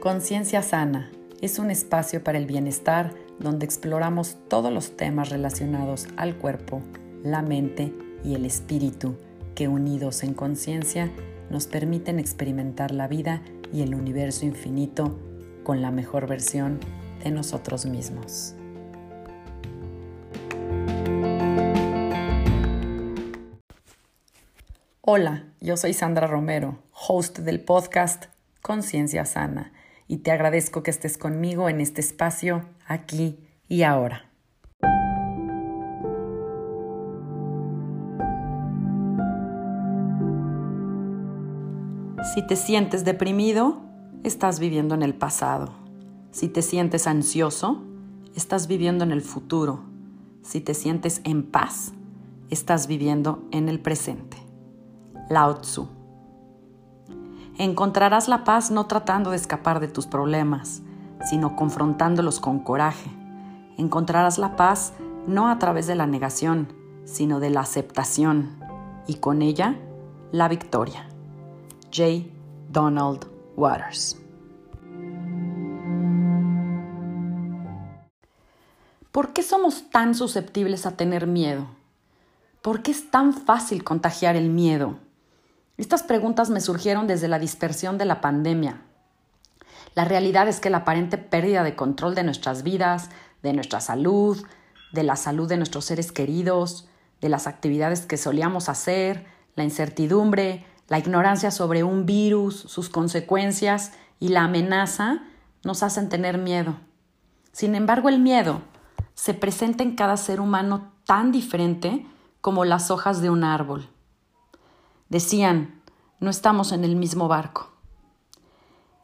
Conciencia Sana es un espacio para el bienestar donde exploramos todos los temas relacionados al cuerpo, la mente y el espíritu que unidos en conciencia nos permiten experimentar la vida y el universo infinito con la mejor versión de nosotros mismos. Hola, yo soy Sandra Romero, host del podcast Conciencia Sana y te agradezco que estés conmigo en este espacio, aquí y ahora. Si te sientes deprimido, estás viviendo en el pasado. Si te sientes ansioso, estás viviendo en el futuro. Si te sientes en paz, estás viviendo en el presente. Lao Tzu Encontrarás la paz no tratando de escapar de tus problemas, sino confrontándolos con coraje. Encontrarás la paz no a través de la negación, sino de la aceptación y con ella la victoria. J. Donald Waters. ¿Por qué somos tan susceptibles a tener miedo? ¿Por qué es tan fácil contagiar el miedo? Estas preguntas me surgieron desde la dispersión de la pandemia. La realidad es que la aparente pérdida de control de nuestras vidas, de nuestra salud, de la salud de nuestros seres queridos, de las actividades que solíamos hacer, la incertidumbre, la ignorancia sobre un virus, sus consecuencias y la amenaza nos hacen tener miedo. Sin embargo, el miedo se presenta en cada ser humano tan diferente como las hojas de un árbol. Decían, no estamos en el mismo barco.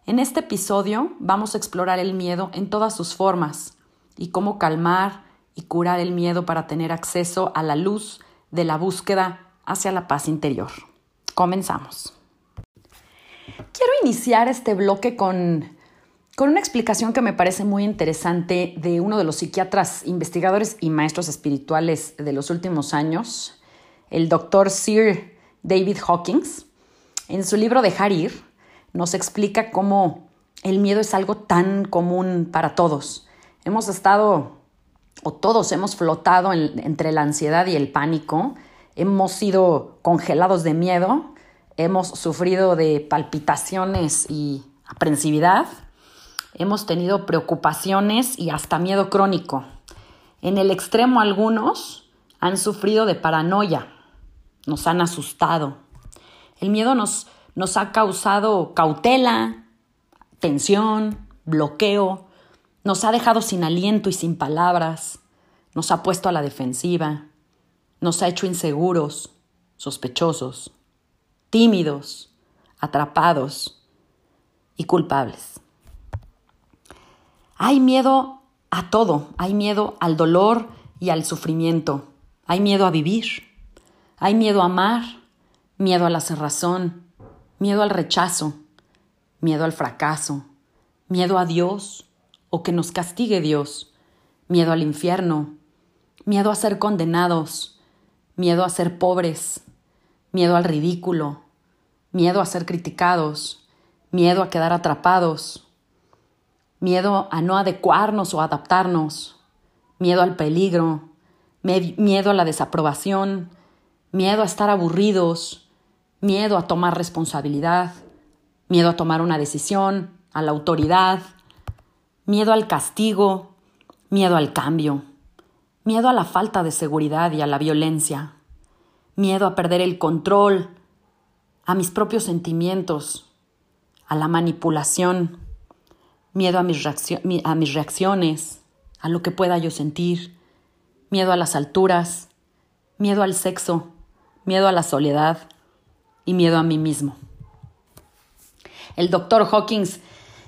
En este episodio vamos a explorar el miedo en todas sus formas y cómo calmar y curar el miedo para tener acceso a la luz de la búsqueda hacia la paz interior. Comenzamos. Quiero iniciar este bloque con, con una explicación que me parece muy interesante de uno de los psiquiatras investigadores y maestros espirituales de los últimos años, el doctor Sir David Hawkins, en su libro de Harir, nos explica cómo el miedo es algo tan común para todos. Hemos estado, o todos hemos flotado entre la ansiedad y el pánico, hemos sido congelados de miedo, hemos sufrido de palpitaciones y aprensividad, hemos tenido preocupaciones y hasta miedo crónico. En el extremo algunos han sufrido de paranoia, nos han asustado. El miedo nos, ha causado cautela, tensión, bloqueo, nos ha dejado sin aliento y sin palabras, nos ha puesto a la defensiva, nos ha hecho inseguros, sospechosos, tímidos, atrapados y culpables. Hay miedo a todo, hay miedo al dolor y al sufrimiento, hay miedo a vivir, hay miedo a amar, miedo a la cerrazón, miedo al rechazo, miedo al fracaso, miedo a Dios o que nos castigue Dios, miedo al infierno, miedo a ser condenados, miedo a ser pobres, miedo al ridículo, miedo a ser criticados, miedo a quedar atrapados, miedo a no adecuarnos o adaptarnos, miedo al peligro, miedo a la desaprobación, miedo a estar aburridos, miedo a tomar responsabilidad, miedo a tomar una decisión, a la autoridad, miedo al castigo, miedo al cambio, miedo a la falta de seguridad y a la violencia, miedo a perder el control, a mis propios sentimientos, a la manipulación, miedo a mis, a mis reacciones, a lo que pueda yo sentir, miedo a las alturas, miedo al sexo, miedo a la soledad y miedo a mí mismo. El doctor Hawkins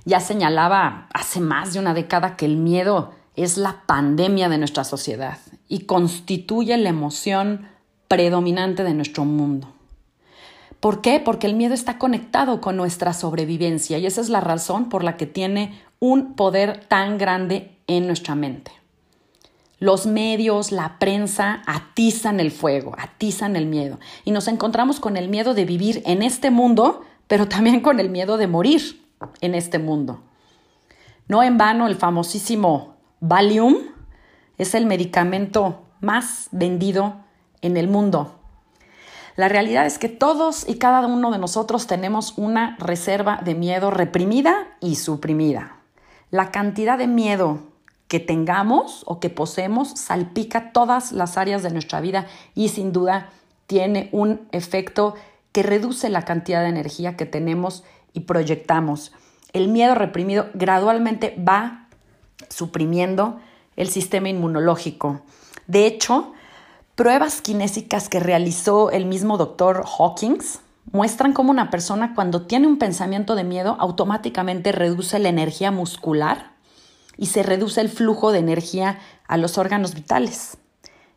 ya señalaba hace más de una década que el miedo es la pandemia de nuestra sociedad y constituye la emoción predominante de nuestro mundo. ¿Por qué? Porque el miedo está conectado con nuestra sobrevivencia y esa es la razón por la que tiene un poder tan grande en nuestra mente. Los medios, la prensa atizan el fuego, atizan el miedo. Y nos encontramos con el miedo de vivir en este mundo, pero también con el miedo de morir en este mundo. No en vano el famosísimo Valium es el medicamento más vendido en el mundo. La realidad es que todos y cada uno de nosotros tenemos una reserva de miedo reprimida y suprimida. La cantidad de miedo que tengamos o que poseemos salpica todas las áreas de nuestra vida y sin duda tiene un efecto que reduce la cantidad de energía que tenemos y proyectamos. El miedo reprimido gradualmente va suprimiendo el sistema inmunológico. De hecho, pruebas kinésicas que realizó el mismo doctor Hawkins muestran cómo una persona cuando tiene un pensamiento de miedo automáticamente reduce la energía muscular y se reduce el flujo de energía a los órganos vitales.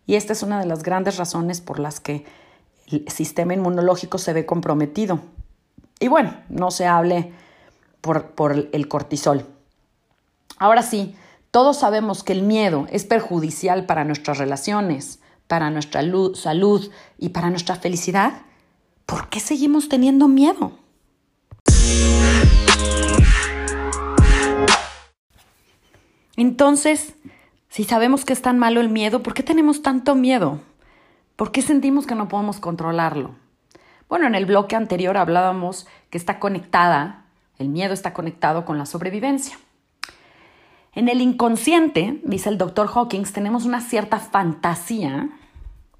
Y esta es una de las grandes razones por las que el sistema inmunológico se ve comprometido. Y bueno, no se hable por, por el cortisol. Ahora sí, todos sabemos que el miedo es perjudicial para nuestras relaciones, para nuestra salud y para nuestra felicidad. ¿Por qué seguimos teniendo miedo? Entonces, si sabemos que es tan malo el miedo, ¿por qué tenemos tanto miedo? ¿Por qué sentimos que no podemos controlarlo? Bueno, en el bloque anterior hablábamos que está conectada, el miedo está conectado con la sobrevivencia. En el inconsciente, dice el doctor Hawkins, tenemos una cierta fantasía,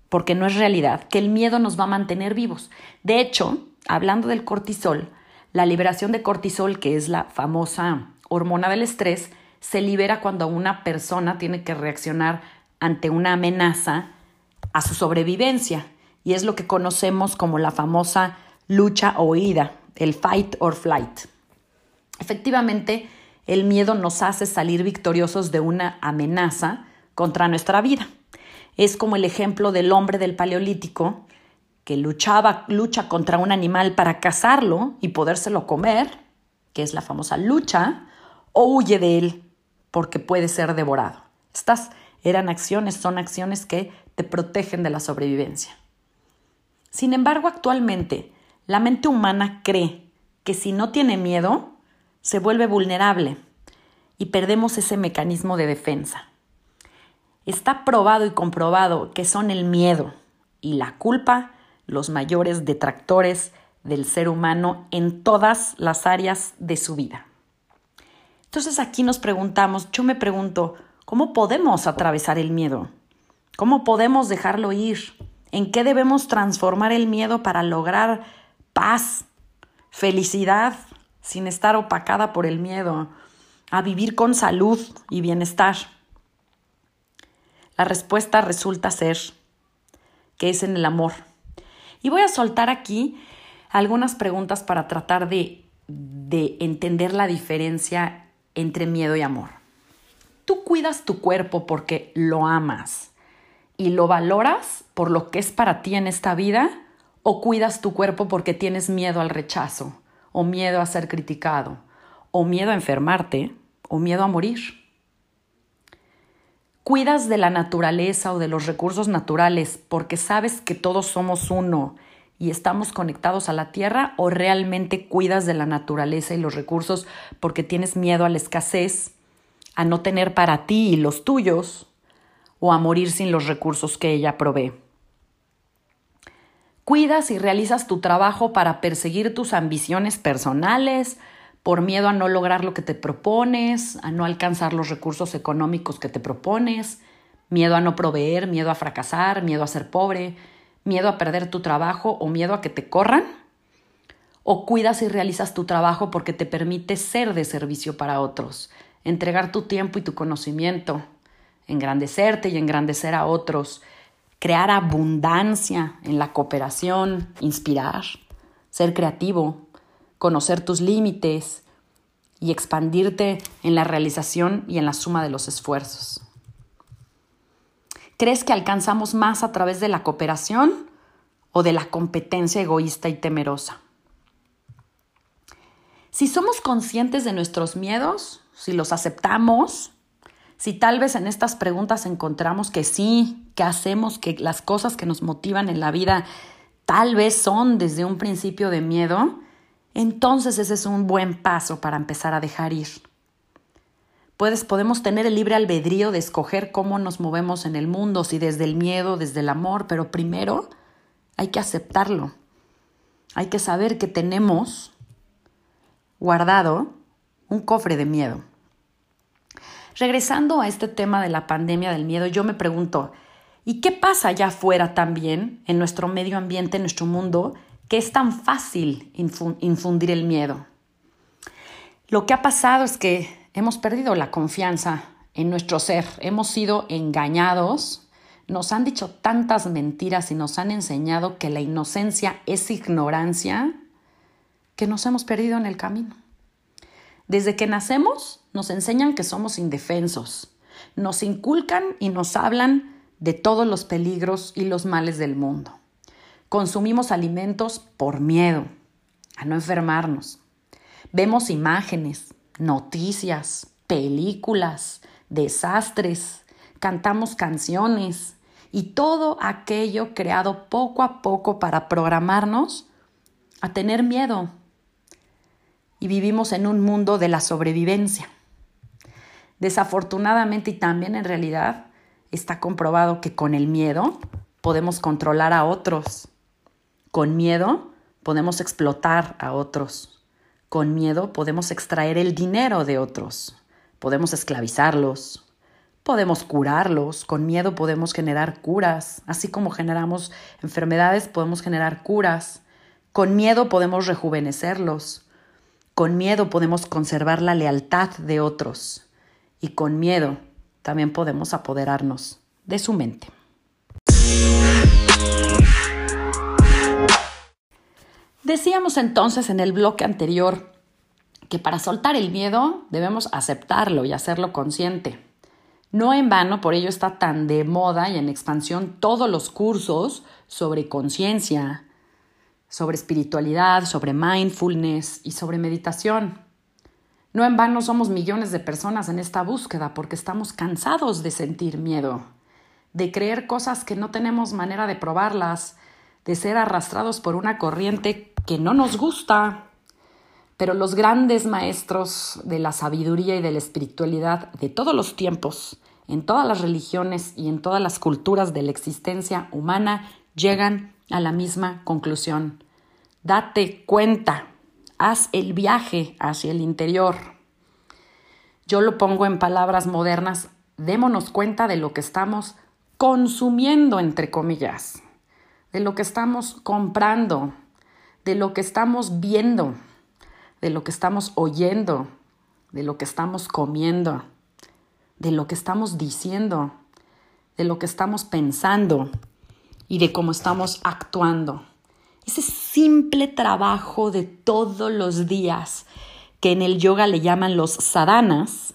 porque no es realidad, que el miedo nos va a mantener vivos. De hecho, hablando del cortisol, la liberación de cortisol, que es la famosa hormona del estrés, se libera cuando una persona tiene que reaccionar ante una amenaza a su sobrevivencia y es lo que conocemos como la famosa lucha o huida, el fight or flight. Efectivamente, el miedo nos hace salir victoriosos de una amenaza contra nuestra vida. Es como el ejemplo del hombre del Paleolítico que luchaba, lucha contra un animal para cazarlo y podérselo comer, que es la famosa lucha, o huye de él porque puede ser devorado. Estas eran acciones, son acciones que te protegen de la sobrevivencia. Sin embargo, actualmente, la mente humana cree que si no tiene miedo, se vuelve vulnerable y perdemos ese mecanismo de defensa. Está probado y comprobado que son el miedo y la culpa los mayores detractores del ser humano en todas las áreas de su vida. Entonces aquí nos preguntamos, yo me pregunto, ¿cómo podemos atravesar el miedo? ¿Cómo podemos dejarlo ir? ¿En qué debemos transformar el miedo para lograr paz, felicidad, sin estar opacada por el miedo, a vivir con salud y bienestar? La respuesta resulta ser que es en el amor. Y voy a soltar aquí algunas preguntas para tratar de, de entender la diferencia entre miedo y amor. Tú cuidas tu cuerpo porque lo amas y lo valoras por lo que es para ti en esta vida o cuidas tu cuerpo porque tienes miedo al rechazo o miedo a ser criticado o miedo a enfermarte o miedo a morir. Cuidas de la naturaleza o de los recursos naturales porque sabes que todos somos uno y estamos conectados a la tierra o realmente cuidas de la naturaleza y los recursos porque tienes miedo a la escasez, a no tener para ti y los tuyos o a morir sin los recursos que ella provee. Cuidas y realizas tu trabajo para perseguir tus ambiciones personales, por miedo a no lograr lo que te propones, a no alcanzar los recursos económicos que te propones, miedo a no proveer, miedo a fracasar, miedo a ser pobre, miedo a perder tu trabajo o miedo a que te corran? ¿O cuidas y realizas tu trabajo porque te permite ser de servicio para otros, entregar tu tiempo y tu conocimiento, engrandecerte y engrandecer a otros, crear abundancia en la cooperación, inspirar, ser creativo, conocer tus límites y expandirte en la realización y en la suma de los esfuerzos? ¿Crees que alcanzamos más a través de la cooperación o de la competencia egoísta y temerosa? Si somos conscientes de nuestros miedos, si los aceptamos, si tal vez en estas preguntas encontramos que sí, que hacemos, que las cosas que nos motivan en la vida tal vez son desde un principio de miedo, entonces ese es un buen paso para empezar a dejar ir. Puedes, podemos tener el libre albedrío de escoger cómo nos movemos en el mundo, si desde el miedo, desde el amor, pero primero hay que aceptarlo. Hay que saber que tenemos guardado un cofre de miedo. Regresando a este tema de la pandemia del miedo, yo me pregunto, ¿y qué pasa allá afuera también, en nuestro medio ambiente, en nuestro mundo, que es tan fácil infundir el miedo? Lo que ha pasado es que hemos perdido la confianza en nuestro ser, hemos sido engañados, nos han dicho tantas mentiras y nos han enseñado que la inocencia es ignorancia, que nos hemos perdido en el camino. Desde que nacemos nos enseñan que somos indefensos, nos inculcan y nos hablan de todos los peligros y los males del mundo. Consumimos alimentos por miedo a no enfermarnos. Vemos imágenes, noticias, películas, desastres, cantamos canciones y todo aquello creado poco a poco para programarnos a tener miedo y vivimos en un mundo de la sobrevivencia. Desafortunadamente y también en realidad está comprobado que con el miedo podemos controlar a otros. Con miedo podemos explotar a otros. Con miedo podemos extraer el dinero de otros. Podemos esclavizarlos. Podemos curarlos. Con miedo podemos generar curas. Así como generamos enfermedades, podemos generar curas. Con miedo podemos rejuvenecerlos. Con miedo podemos conservar la lealtad de otros y con miedo también podemos apoderarnos de su mente. Decíamos entonces en el bloque anterior que para soltar el miedo debemos aceptarlo y hacerlo consciente. No en vano, por ello está tan de moda y en expansión todos los cursos sobre conciencia, sobre espiritualidad, sobre mindfulness y sobre meditación. No en vano somos millones de personas en esta búsqueda porque estamos cansados de sentir miedo, de creer cosas que no tenemos manera de probarlas, de ser arrastrados por una corriente que no nos gusta. Pero los grandes maestros de la sabiduría y de la espiritualidad de todos los tiempos, en todas las religiones y en todas las culturas de la existencia humana, llegan a la misma conclusión. Date cuenta, haz el viaje hacia el interior. Yo lo pongo en palabras modernas, démonos cuenta de lo que estamos consumiendo, entre comillas, de lo que estamos comprando, de lo que estamos viendo, de lo que estamos oyendo, de lo que estamos comiendo, de lo que estamos diciendo, de lo que estamos pensando y de cómo estamos actuando. Ese simple trabajo de todos los días que en el yoga le llaman los sadhanas,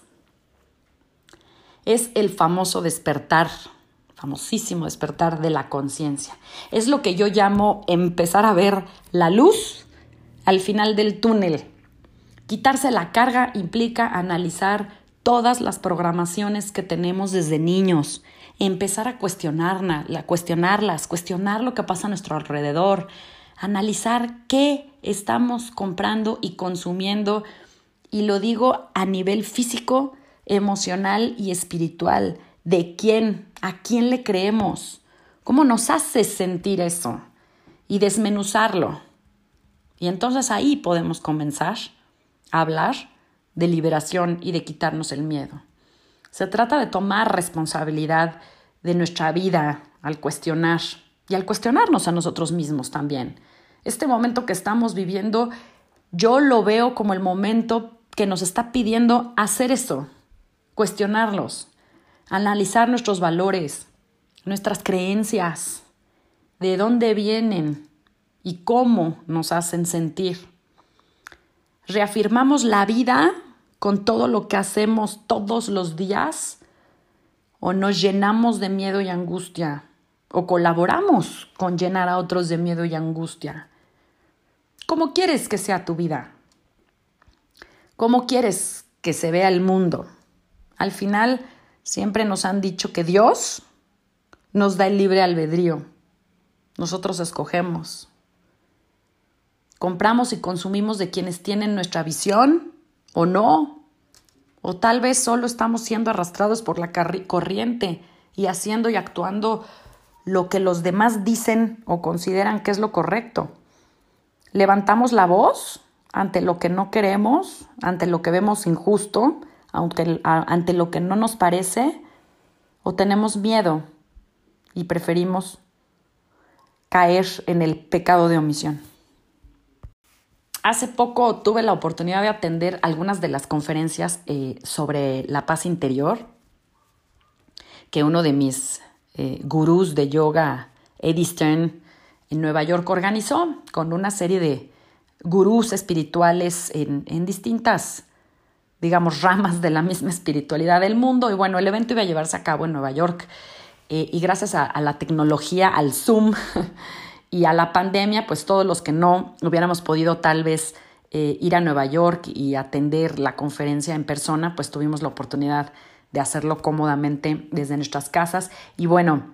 es el famoso despertar, famosísimo despertar de la conciencia. Es lo que yo llamo empezar a ver la luz al final del túnel. Quitarse la carga implica analizar todas las programaciones que tenemos desde niños, empezar a cuestionarlas, a cuestionarlas, cuestionar lo que pasa a nuestro alrededor, analizar qué estamos comprando y consumiendo, y lo digo a nivel físico, emocional y espiritual, de quién, a quién le creemos, cómo nos hace sentir eso y desmenuzarlo. Y entonces ahí podemos comenzar a hablar de liberación y de quitarnos el miedo. Se trata de tomar responsabilidad de nuestra vida al cuestionar y al cuestionarnos a nosotros mismos también. Este momento que estamos viviendo, yo lo veo como el momento que nos está pidiendo hacer eso, cuestionarlos, analizar nuestros valores, nuestras creencias, de dónde vienen y cómo nos hacen sentir. Reafirmamos la vida con todo lo que hacemos todos los días? ¿O nos llenamos de miedo y angustia? ¿O colaboramos con llenar a otros de miedo y angustia? ¿Cómo quieres que sea tu vida? ¿Cómo quieres que se vea el mundo? Al final, siempre nos han dicho que Dios nos da el libre albedrío. Nosotros escogemos. Compramos y consumimos de quienes tienen nuestra visión o no, O tal vez solo estamos siendo arrastrados por la corriente y haciendo y actuando lo que los demás dicen o consideran que es lo correcto. Levantamos la voz ante lo que no queremos, ante lo que vemos injusto, ante lo que no nos parece, o tenemos miedo y preferimos caer en el pecado de omisión. Hace poco tuve la oportunidad de atender algunas de las conferencias eh, sobre la paz interior que uno de mis eh, gurús de yoga, Eddie Stern, en Nueva York organizó con una serie de gurús espirituales en, distintas, digamos, ramas de la misma espiritualidad del mundo. Y bueno, el evento iba a llevarse a cabo en Nueva York eh, y gracias a, la tecnología, al Zoom, Y a la pandemia, pues todos los que no hubiéramos podido tal vez eh, ir a Nueva York y atender la conferencia en persona, pues tuvimos la oportunidad de hacerlo cómodamente desde nuestras casas. Y bueno,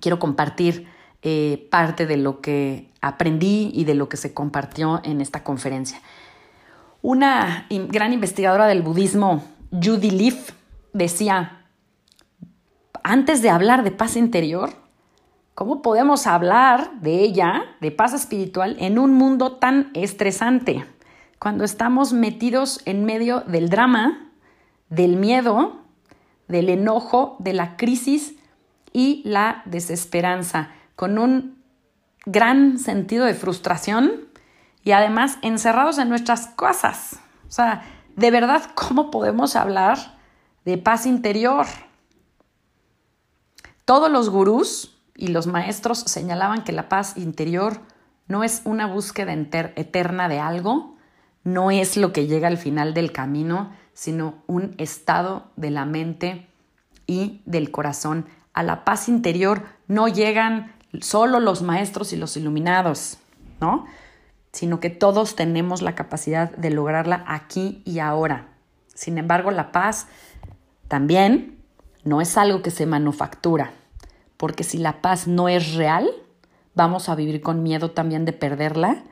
quiero compartir eh, parte de lo que aprendí y de lo que se compartió en esta conferencia. Una gran investigadora del budismo, Judy Leaf, decía, antes de hablar de paz interior, ¿Cómo podemos hablar de ella, de paz espiritual, en un mundo tan estresante? Cuando estamos metidos en medio del drama, del miedo, del enojo, de la crisis y la desesperanza, con un gran sentido de frustración y además encerrados en nuestras casas. O sea, de verdad, ¿cómo podemos hablar de paz interior? Todos los gurús y los maestros señalaban que la paz interior no es una búsqueda eterna de algo, no es lo que llega al final del camino, sino un estado de la mente y del corazón. A la paz interior no llegan solo los maestros y los iluminados, ¿no? Sino que todos tenemos la capacidad de lograrla aquí y ahora. Sin embargo, la paz también no es algo que se manufactura porque si la paz no es real, vamos a vivir con miedo también de perderla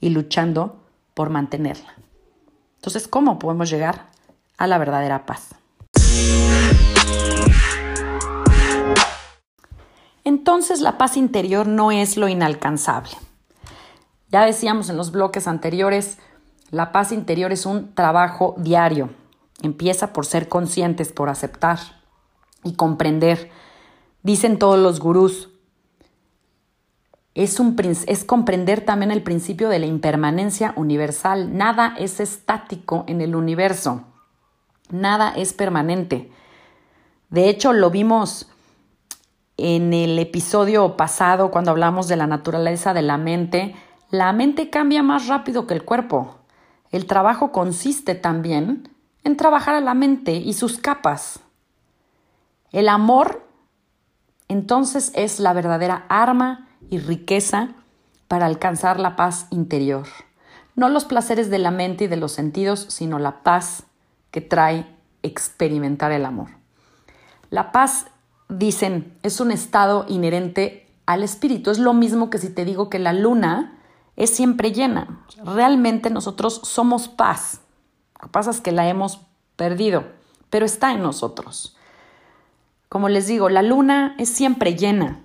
y luchando por mantenerla. Entonces, ¿cómo podemos llegar a la verdadera paz? Entonces, la paz interior no es lo inalcanzable. Ya decíamos en los bloques anteriores, la paz interior es un trabajo diario. Empieza por ser conscientes, por aceptar y comprender Dicen todos los gurús, es, un, es comprender también el principio de la impermanencia universal. Nada es estático en el universo, nada es permanente. De hecho, lo vimos en el episodio pasado cuando hablamos de la naturaleza de la mente. La mente cambia más rápido que el cuerpo. El trabajo consiste también en trabajar a la mente y sus capas. El amor entonces es la verdadera arma y riqueza para alcanzar la paz interior. No los placeres de la mente y de los sentidos, sino la paz que trae experimentar el amor. La paz, dicen, es un estado inherente al espíritu. Es lo mismo que si te digo que la luna es siempre llena. Realmente nosotros somos paz. Lo que pasa es que la hemos perdido, pero está en nosotros. Como les digo, la luna es siempre llena,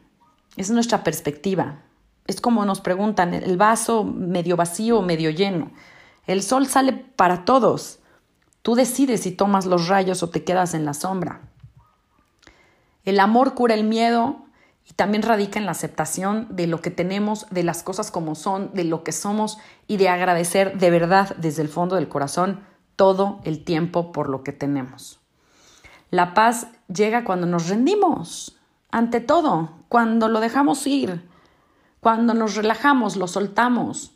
es nuestra perspectiva. Es como nos preguntan, el vaso medio vacío o medio lleno. El sol sale para todos. Tú decides si tomas los rayos o te quedas en la sombra. El amor cura el miedo y también radica en la aceptación de lo que tenemos, de las cosas como son, de lo que somos y de agradecer de verdad desde el fondo del corazón todo el tiempo por lo que tenemos. La paz llega cuando nos rendimos, ante todo, cuando lo dejamos ir, cuando nos relajamos, lo soltamos,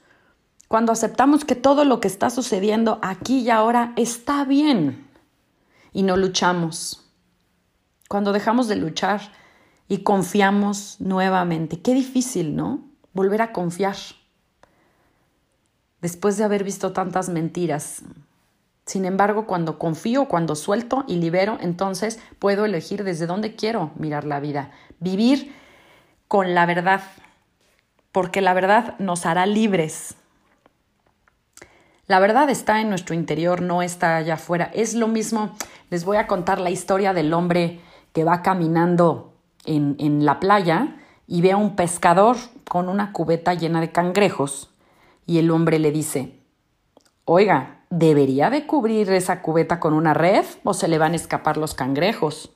cuando aceptamos que todo lo que está sucediendo aquí y ahora está bien y no luchamos, cuando dejamos de luchar y confiamos nuevamente. Qué difícil, ¿no? Volver a confiar. Después de haber visto tantas mentiras, sin embargo, cuando confío, cuando suelto y libero, entonces puedo elegir desde dónde quiero mirar la vida. Vivir con la verdad, porque la verdad nos hará libres. La verdad está en nuestro interior, no está allá afuera. Es lo mismo, les voy a contar la historia del hombre que va caminando en, la playa y ve a un pescador con una cubeta llena de cangrejos y el hombre le dice, oiga, ¿debería de cubrir esa cubeta con una red o se le van a escapar los cangrejos?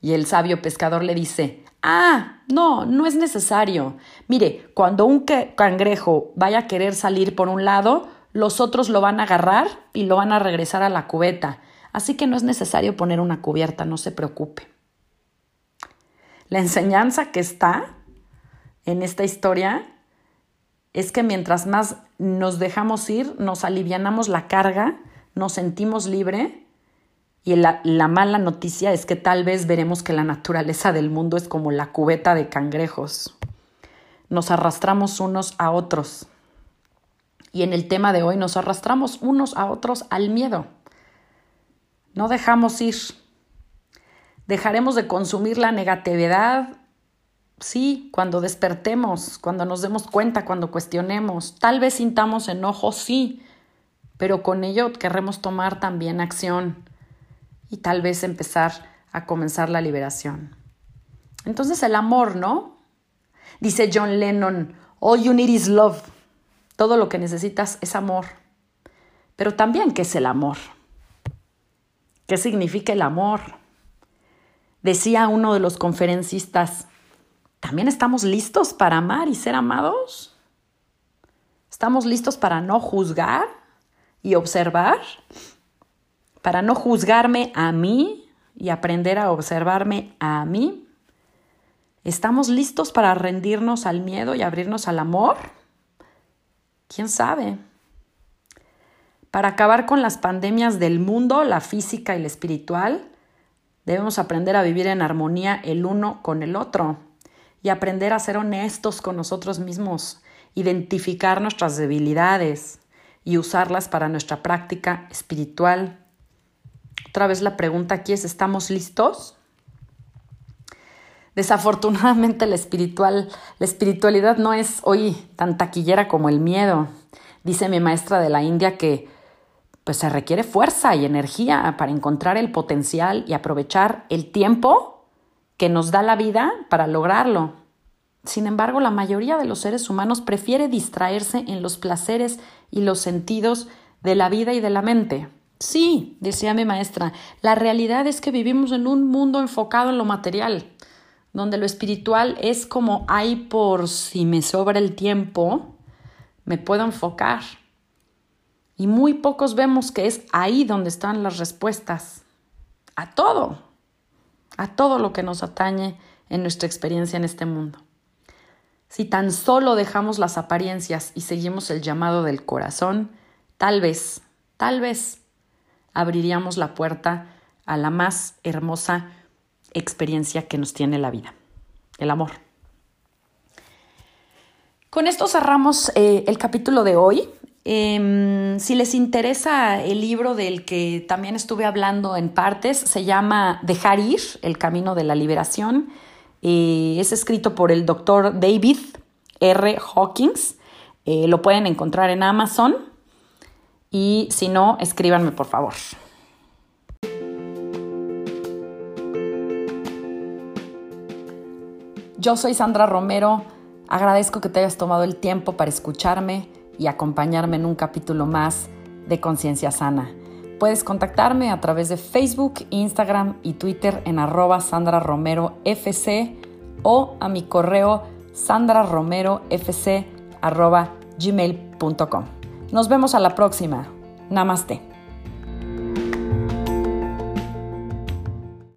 Y el sabio pescador le dice, ah, no, no es necesario. Mire, cuando un cangrejo vaya a querer salir por un lado, los otros lo van a agarrar y lo van a regresar a la cubeta. Así que no es necesario poner una cubierta, no se preocupe. La enseñanza que está en esta historia es que mientras más nos dejamos ir, nos alivianamos la carga, nos sentimos libre y la, la, mala noticia es que tal vez veremos que la naturaleza del mundo es como la cubeta de cangrejos. Nos arrastramos unos a otros. Y en el tema de hoy nos arrastramos unos a otros al miedo. No dejamos ir. Dejaremos de consumir la negatividad, sí, cuando despertemos, cuando nos demos cuenta, cuando cuestionemos. Tal vez sintamos enojo, sí, pero con ello querremos tomar también acción y tal vez empezar a comenzar la liberación. Entonces el amor, ¿no? Dice John Lennon, all you need is love. Todo lo que necesitas es amor. Pero también, ¿qué es el amor? ¿Qué significa el amor? Decía uno de los conferencistas, ¿también estamos listos para amar y ser amados? ¿Estamos listos para no juzgar y observar? para no juzgarme a mí y aprender a observarme a mí? ¿Estamos listos para rendirnos al miedo y abrirnos al amor? ¿Quién sabe? Para acabar con las pandemias del mundo, la física y la espiritual, debemos aprender a vivir en armonía el uno con el otro y aprender a ser honestos con nosotros mismos, identificar nuestras debilidades y usarlas para nuestra práctica espiritual otra vez la pregunta aquí es, ¿estamos listos? Desafortunadamente la espiritual, la espiritualidad no es hoy tan taquillera como el miedo. Dice mi maestra de la India que pues se requiere fuerza y energía para encontrar el potencial y aprovechar el tiempo que nos da la vida para lograrlo. Sin embargo, la mayoría de los seres humanos prefiere distraerse en los placeres y los sentidos de la vida y de la mente. Sí, decía mi maestra, la realidad es que vivimos en un mundo enfocado en lo material, donde lo espiritual es como hay por si me sobra el tiempo, me puedo enfocar. Y muy pocos vemos que es ahí donde están las respuestas a todo, a todo lo que nos atañe en nuestra experiencia en este mundo. Si tan solo dejamos las apariencias y seguimos el llamado del corazón, tal vez, tal vez abriríamos la puerta a la más hermosa experiencia que nos tiene la vida, el amor. Con esto cerramos eh, el capítulo de hoy. Em, si les interesa el libro del que también estuve hablando en partes, se llama Dejar ir, el camino de la liberación. Eh, es escrito por el doctor David R. Hawkins. Eh, lo pueden encontrar en Amazon. Y si no, escríbanme por favor. Yo soy Sandra Romero. Agradezco que te hayas tomado el tiempo para escucharme y acompañarme en un capítulo más de Conciencia Sana. Puedes contactarme a través de Facebook, Instagram y Twitter en arroba Sandra Romero FC o a mi correo sandraromerofc arroba gmail.com. Nos vemos a la próxima. Namaste.